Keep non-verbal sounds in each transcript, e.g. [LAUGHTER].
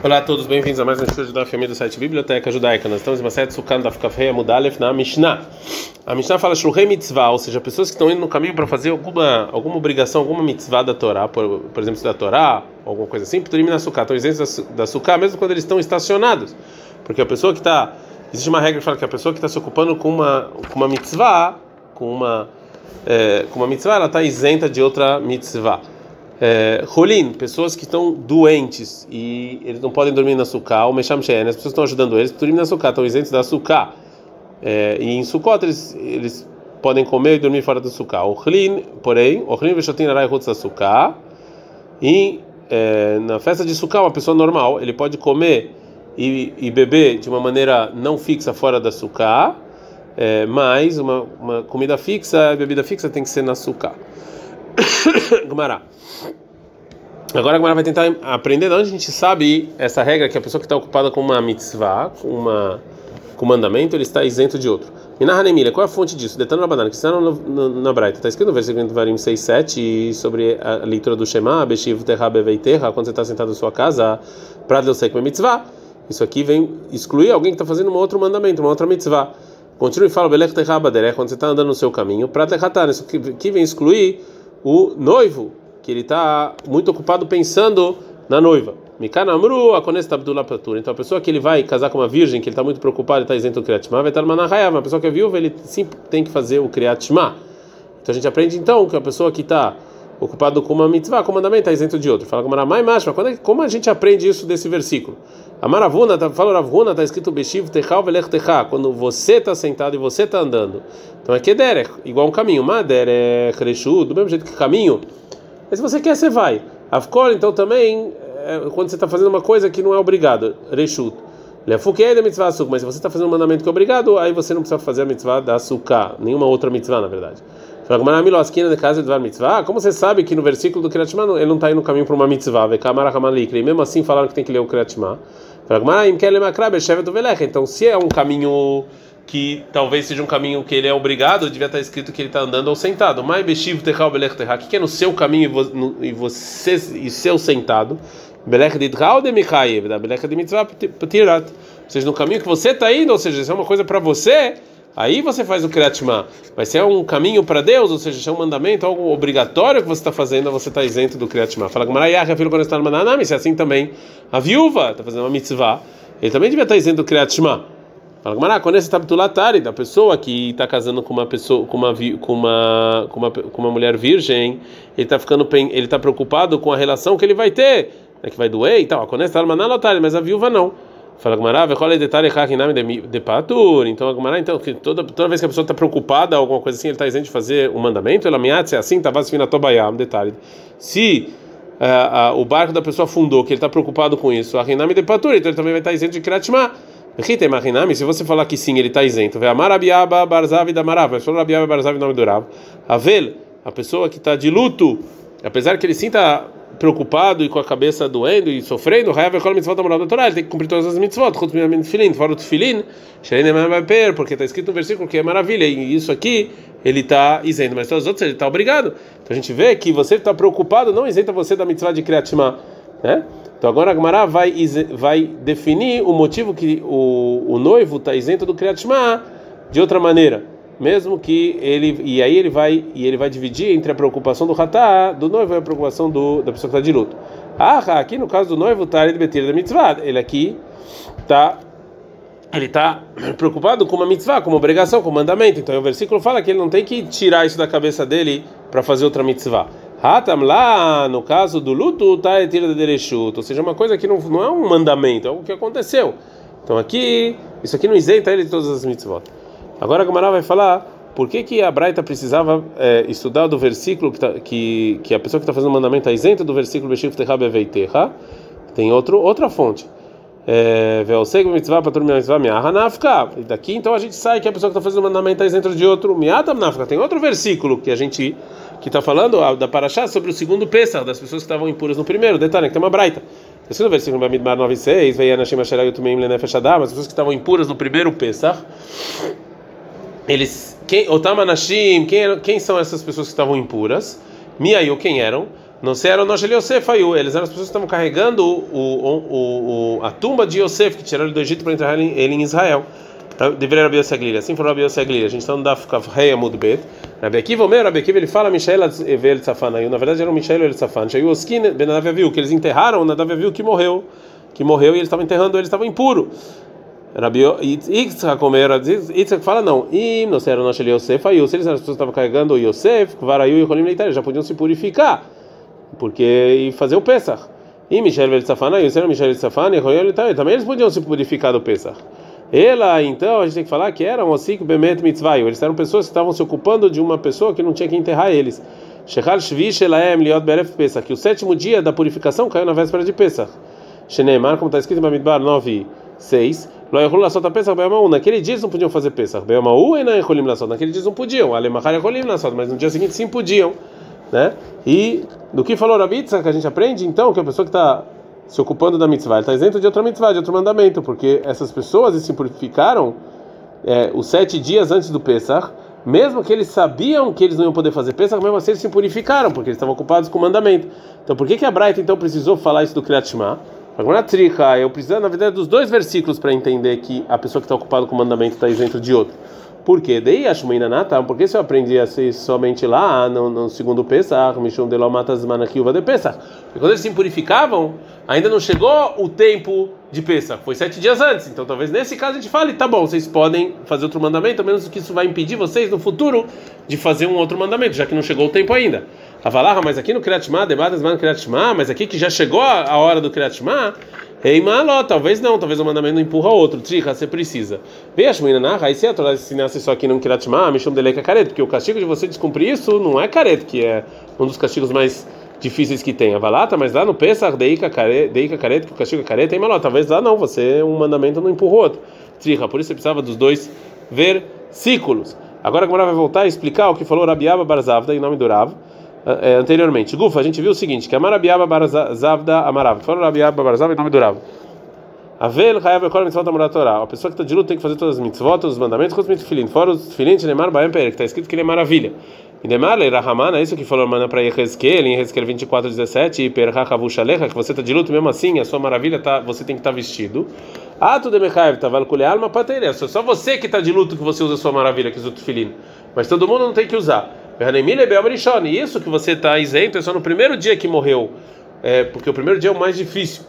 Olá a todos, bem-vindos a mais um estudo da família do site Biblioteca Judaica. Nós estamos em uma série Sukkot da Fukafei Amudalef na Mishnah. A Mishnah fala Shulhei Mitzvah, ou seja, pessoas que estão indo no caminho para fazer alguma, alguma obrigação, alguma mitzvah da Torá, por, por exemplo, da Torá, alguma coisa assim, Pturim na Sukkah, estão isentos da, da Sukkah, mesmo quando eles estão estacionados. Porque a pessoa que está. Existe uma regra que fala que a pessoa que está se ocupando com uma, com uma mitzvah, com uma, é, com uma mitzvah, ela está isenta de outra mitzvah. Rolim, é, pessoas que estão doentes e eles não podem dormir na suká, ou mexam né? as pessoas estão ajudando eles, dormir na suká, estão isentos da suká. É, e em Sukkot eles, eles podem comer e dormir fora da suká. O Hlin, porém, o Hlin veshotin arai da suká. E é, na festa de suká, uma pessoa normal, ele pode comer e, e beber de uma maneira não fixa fora da suká, é, mas uma, uma comida fixa, bebida fixa tem que ser na suká. [COUGHS] Gumará. Agora a Gemara vai tentar aprender de onde a gente sabe essa regra que a pessoa que está ocupada com uma mitzvah, com uma com mandamento, ele está isento de outro. Minahanemilha, qual é a fonte disso? Detando na banana, que está na Braita. Está escrito no versículo de Varim 6, 7 sobre a leitura do Shema, Beshiv Terra Beveiterra, quando você está sentado na sua casa, sei que é mitzvah. Isso aqui vem excluir alguém que está fazendo um outro mandamento, uma outra mitzvah. Continua e fala, Belech Terra Badereh, quando você está andando no seu caminho, para Terratar. Isso aqui vem excluir o noivo que ele está muito ocupado pensando na noiva. Então a pessoa que ele vai casar com uma virgem, que ele está muito preocupado, está isento do Kriyat vai estar manahaya. Uma pessoa que é viúva, ele sim tem que fazer o Kriyat Então a gente aprende então que a pessoa que está ocupado com uma mitzvah, com mandamento, está isento de outro. Fala com Maramai Mashma, quando é, como a gente aprende isso desse versículo? A Maravuna, tá, fala Ravuna, está escrito Beshiv Techal Velech Techá, quando você está sentado e você está andando. Então é Kederech, igual um caminho. Maderech Reshu, do mesmo jeito que caminho mas se você quer, você vai. Avkol, então também, é, quando você está fazendo uma coisa que não é obrigado, reshut. Lefuquei da mitzvah açúcar, mas se você está fazendo um mandamento que é obrigado, aí você não precisa fazer a mitzvah da açúcar, nenhuma outra mitzvah, na verdade. de mitzvah. Como você sabe que no versículo do Kriyat ele não está indo no caminho para uma mitzvah, e mesmo assim falaram que tem que ler o Kriyat Então, se é um caminho que talvez seja um caminho que ele é obrigado, devia estar escrito que ele está andando ou sentado. Techal, que é no seu caminho e você e seu sentado. De de de. Ou seja, no caminho que você está indo, ou seja, se é uma coisa para você, aí você faz o kriatma. Mas se é um caminho para Deus, ou seja, se é um mandamento, algo obrigatório que você está fazendo, você está isento do kriatma. Fala com Marayah, filho quando está no mananami, se é assim também. A viúva está fazendo uma mitzvah, ele também devia estar isento do kriatma. Fala Gamara, quando esse tabtulatari da pessoa que está casando com uma pessoa, com uma com uma com uma, com uma mulher virgem, ele está ficando ele está preocupado com a relação que ele vai ter, né, que vai doer e tal. Quando esse manalotari, mas a viúva não. Fala é o detalhe de patur? Então a Gamara, então toda toda vez que a pessoa está preocupada alguma coisa assim, ele está isento de fazer um mandamento, ela me é assim, tá vasfina tobayam, detalhe. Se uh, uh, o barco da pessoa afundou, que ele está preocupado com isso, a Rinami de patur, então ele também vai estar isento de kratma. Se você falar que sim, ele está isento. Amarabiaba Barzavi da Barzavi nome a pessoa que está de luto, apesar que ele sinta preocupado e com a cabeça doendo e sofrendo, ele tem que cumprir todas as mitzvot, fora o tefilin, porque está escrito no versículo que é maravilha, e isso aqui ele está isento, mas todos os outros ele está obrigado. Então a gente vê que você está preocupado, não isenta você da mitzvah de Kriyat né? Então agora a Gemara vai, vai definir o motivo que o, o noivo está isento do Kriyat Shema de outra maneira, mesmo que ele e aí ele vai e ele vai dividir entre a preocupação do Hatá, do noivo e a preocupação do, da pessoa que está de luto. Ah, aqui no caso do noivo está ele betir da mitzvah, ele aqui está ele está [CLEARS THROAT] preocupado com uma mitzvah, com uma obrigação, com um mandamento. Então o versículo fala que ele não tem que tirar isso da cabeça dele para fazer outra mitzvah. Hatam lá, no caso do luto, tá etira de derechut, ou seja, uma coisa que não, não é um mandamento, é algo que aconteceu. Então aqui, isso aqui não isenta ele de todas as mitzvot. Agora a Gamara vai falar por que, que a Braita precisava é, estudar do versículo que, tá, que, que a pessoa que está fazendo o mandamento está isenta do versículo Beshif Teha Beveiteha. Tem outro, outra fonte. É, e daqui então a gente sai que a pessoa que está fazendo o mandamento está isenta de outro. Tem outro versículo que a gente que está falando da Paraxá sobre o segundo Pesach, das pessoas que estavam impuras no primeiro. Detalhe, que tem uma braita. Esse no versículo Bamidbar 9,6, veio Anashim Asherag Tumim Lenefesh as pessoas que estavam impuras no primeiro Pesach, eles, quem, Otam Anashim, quem, quem são essas pessoas que estavam impuras? Miayu, quem eram? Não sei, era o Nosh Yosef aí. Eles eram as pessoas que estavam carregando o, o, o, a tumba de Yosef, que tiraram ele do Egito para entrar ele em Israel. Deveria Rabi Yosef Assim falou Rabi Yosef A gente está no Daf Kafrei Amud Rabi Akiva, o meu Rabi Akiva, ele fala Mishael El Tzafan. Na verdade era o Mishael El Tzafan. Shaiu Oskin Ben Nadav viu que eles enterraram o Nadav viu que morreu. Que morreu e eles estavam enterrando, eles estavam impuros. Rabi Yitzhak Omer, Yitzhak fala não. E não sei, era o Nosh Yosef aí. Se eles as pessoas estavam carregando o Yosef, Varayu e Rolim Leitar, já podiam se purificar porque e fazer o Pesach. E Michel Veltzafana, e o Michel Veltzafana, e também eles podiam se purificar do Pesach. Ela, então, a gente tem que falar que era um Osik Bemet Mitzvah. Eles eram pessoas que estavam se ocupando de uma pessoa que não tinha que enterrar eles. Shechal Shvish Elaem Liot Beref Pesach. Que o sétimo dia da purificação caiu na véspera de Pesach. Sheneemar, como está escrito em Bamidbar 9, 6. Naquele dia eles não podiam fazer Pesach. Naquele dia eles não podiam. Alemachar Mas no dia seguinte sim podiam né? E do que falou Rabitza, que a gente aprende, então, que a pessoa que está se ocupando da mitzvah, está isento de outra mitzvah, de outro mandamento, porque essas pessoas se purificaram é, os sete dias antes do Pesach, mesmo que eles sabiam que eles não iam poder fazer Pesach, mesmo assim eles se purificaram, porque eles estavam ocupados com o mandamento. Então, por que, que a Braita então precisou falar isso do Kriyat? Agora, trica, eu preciso, na verdade, dos dois versículos para entender que a pessoa que está ocupada com o mandamento está isento de outro. Por quê? Daí Ashmuina Natam, porque se eu aprendi assim somente lá no, no segundo Pesach, Mishum de Lomatas Manakiuva de Pesach. Porque quando eles se purificavam, ainda não chegou o tempo de Pesach, foi sete dias antes. Então talvez nesse caso a gente fale, tá bom, vocês podem fazer outro mandamento, a menos que isso vai impedir vocês no futuro de fazer um outro mandamento, já que não chegou o tempo ainda. Avalarra, mas aqui no Kriatma, debatas no Kriatma, mas aqui que já chegou a hora do Kriatma, Ei, maló, talvez não, talvez o mandamento empurra outro. Trica, você precisa. Veja, menina, aí se a Torá ensinasse só aqui não kiratma, me chama dele que é careta, porque o castigo de você descumprir isso não é careta, que é um dos castigos mais difíceis que tem. A valata, mas lá no Pesach, deika careta, que o castigo é careta, ei, maló, talvez lá não, você, um mandamento não empurra outro. Trica, por isso você precisava dos dois versículos. Agora a Gamara vai voltar a explicar o que falou Rabiaba Barzavda em nome do Rav anteriormente. Gufa, a gente viu o seguinte, que a Marabiaba Barzavda Amarav, falou Rabiaba Barzavda em nome do Rav. Avel Hayav Ekol Mitzvot Amurat Torah. A pessoa que está de luto tem que fazer todas as mitzvot, todos os mandamentos, com os mitzvot Fora os filhin, Neymar Baem Perek, está escrito que ele é maravilha. E Neymar Rahaman, é isso que falou Mana para Yehezkel, em Yehezkel 24, 17, e Perhachavushalecha, que você está de luto mesmo assim, a sua maravilha tá, você tem que estar tá vestido. Ato de Mechaev, Taval Kuleal, uma pateira. Só você que está de luto que você usa a sua maravilha, que usa o filhin. Mas todo mundo não tem que usar. E isso que você está isento é só no primeiro dia que morreu, é, porque o primeiro dia é o mais difícil.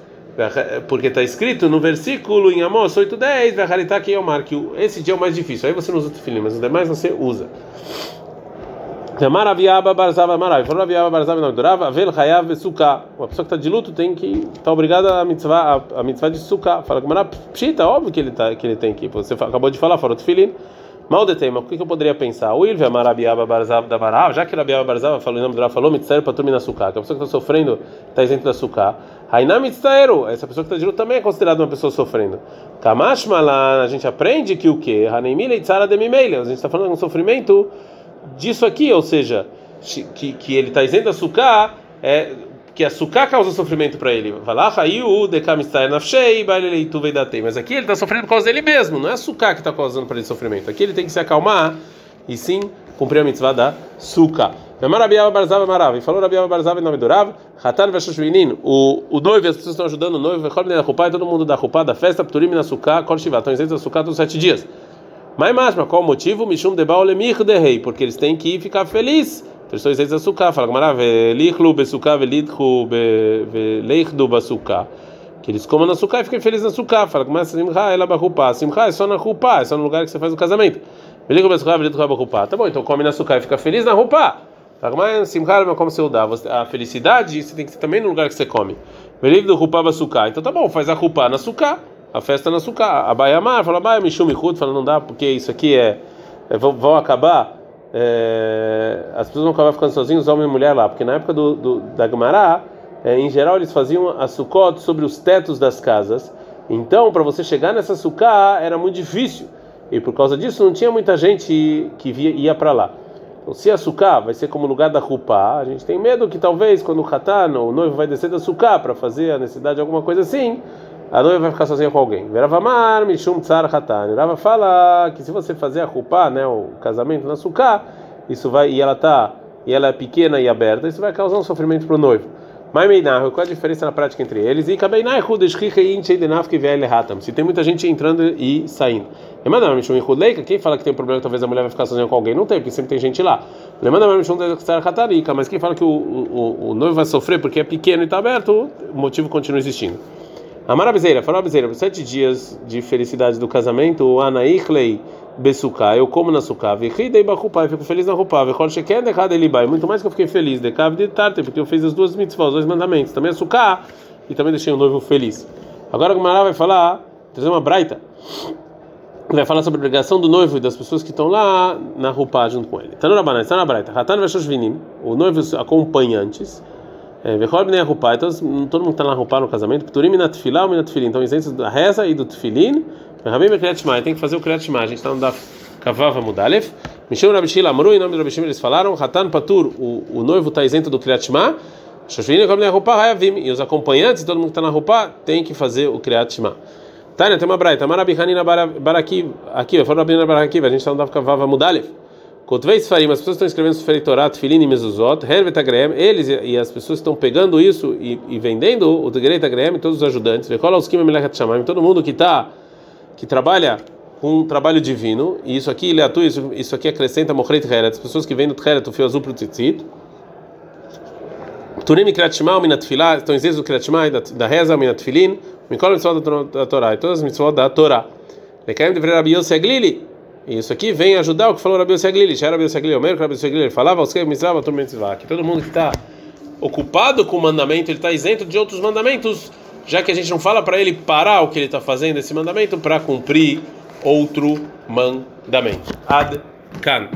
Porque está escrito no versículo em Amós 8:10, que esse dia é o mais difícil. Aí você não usa o tefilim, mas os demais você usa. Não durava. Uma pessoa que está de luto tem que está obrigada a mitzvah a, a mitzvah de suka. Fala que pshita, óbvio que ele tá que ele tem que. Você acabou de falar, falou tefilim. Mal de tema, o que, eu poderia pensar? O Ilve Amarabiaba Barzav da Barav, já que Rabiaba Barzav falou em nome do Rav, falou Mitzter para turmina açúcar, que a pessoa que está sofrendo está isento da açúcar. Hainam Mitztaero, essa pessoa que está luto também é considerada uma pessoa sofrendo. Kamash Malan, a gente aprende que o que? Hanemile Itzara de Mimeile, a gente está falando de um sofrimento disso aqui, ou seja, que, que ele está isento da açúcar, é que açúcar causa sofrimento para ele. Mas aqui ele está sofrendo por causa dele mesmo, não é açúcar que está causando para ele sofrimento. Aqui ele tem que se acalmar e sim cumprir a mitzvah da suka. Marabiava Barzava Marav, e falou Rabiava Barzava em nome do Rav, Hatan Veshushvinin, o o noivo, as pessoas estão ajudando o noivo, Vechol Rupá, e todo mundo da Rupá, da festa, Pturim na Sukkah, Kol estão isentos da Sukkah todos os sete dias. Mas mais, qual o motivo? Mishum de Baolemich de Rei, porque eles têm que ficar felizes Pessoas vezes açúcar, fala Gamara, velichlu besuká, velidchu veleichdu basuká. Que eles comam no açúcar e fiquem felizes no açúcar. Fala, começa simcha, ela barrupá. Simcha é só na rupá, é só no lugar que você faz o casamento. Velichlu besuká, velidchu barrupá. Tá bom, então come no açúcar e fica feliz na rupá. Fala, mas simcha, mas como você dá? A felicidade, você tem que ser também no lugar que você come. Velichlu rupá basuká. Então tá bom, faz a rupá na açúcar. A festa na açúcar. A Baiamar fala, Baia, Mishum Michut, fala, não dá, porque isso aqui é. é vão acabar é, as pessoas vão acabar ficando sozinhos, homem e mulher lá, porque na época do, do da Gemara, é, em geral eles faziam a sukkot sobre os tetos das casas. Então, para você chegar nessa sukkah era muito difícil e por causa disso não tinha muita gente que via, ia para lá. Então, se a sukkah vai ser como lugar da rupa, a gente tem medo que talvez quando o khatan, o noivo vai descer da sukkah para fazer a necessidade alguma coisa assim, a noiva vai ficar sozinha com alguém. Veravamar, Mishum Tsar Hatan. Rava fala que se você fazer a rupa, né, o casamento na suká, isso vai e ela tá e ela é pequena e aberta, isso vai causar um sofrimento para o noivo. Mas Meinar, qual é a diferença na prática entre eles? E Kabeinar, Se tem muita gente entrando e saindo. Lemanda Mishum e Huleika, quem fala que tem um problema, talvez a mulher vai ficar sozinha com alguém? Não tem, porque sempre tem gente lá. Lemanda Mishum Hatarika, mas quem fala que o, o, o noivo vai sofrer porque é pequeno e está aberto, o motivo continua existindo. Amara Bezeira, falou Bezeira, sete dias de felicidade do casamento, o Anaichlei Besuká, eu como na suká, virridei bakupá, fico feliz na rupá, vechol sheken dechad elibai, muito mais que eu fiquei feliz, de cav de tarte, porque eu fiz as duas mitzvahs, os dois mandamentos, também a suká, e também deixei o noivo feliz. Agora o Gumara vai falar, trazer uma braita, vai falar sobre a obrigação do noivo e das pessoas que estão lá na rupá junto com ele. Tá no Rabanai, está na braita, Hatan vechos vinim, o noivo acompanhantes, Vechol bnei rupá, então todo mundo está na rupá no casamento, pturim minat tefilá ou minat tefilin, então isentos da reza e do tefilin, Rabim Kriyat Shema, tem que fazer o Kriyat Shema. A gente está no Daf Kavava Mudalef. Mishim Rabishila Amru, em nome do Rabishim eles falaram, Hatan Patur, o, o noivo está isento do Kriyat Shema. Shoshvini Kom Roupa Hayavim, e os acompanhantes, todo mundo que está na roupa, tem que fazer o Kriyat Shema. Tânia, tem uma braita. Marabi Hanina Baraki, aqui, eu falo Rabina Baraki, a gente está no Daf Kavava Mudalef. Kotvei Sfarim, as pessoas estão escrevendo Sferi Torah, Tfilin e Mezuzot, Hervet Agrem, eles e as pessoas estão pegando isso e, e vendendo o Tegreit Agrem, todos os ajudantes, Vekola Kim Melechat Shamayim, todo mundo que está que trabalha com um trabalho divino, e isso aqui ele isso, isso aqui acrescenta Mochret Heret, as pessoas que vêm do Heret, o fio azul para o Tzitzit. Turim Kriyat Shema, o Minat Filah, estão isentos do Kriyat Shema, da, Reza, o Minat Filin, Mikol Mitzvot da Torá, e todas as Mitzvot da Torá. Lekaim de Rabi Yossi Aglili, e isso aqui vem ajudar o que falou Rabi Yossi Aglili, já Rabi Yossi Aglili, o Rabi Yossi Aglili falava, os que Mitzvah, que todo mundo que está ocupado com o mandamento, ele está isento de outros mandamentos, já que a gente não fala para ele parar o que ele está fazendo, esse mandamento, para cumprir outro mandamento. Ad Kan.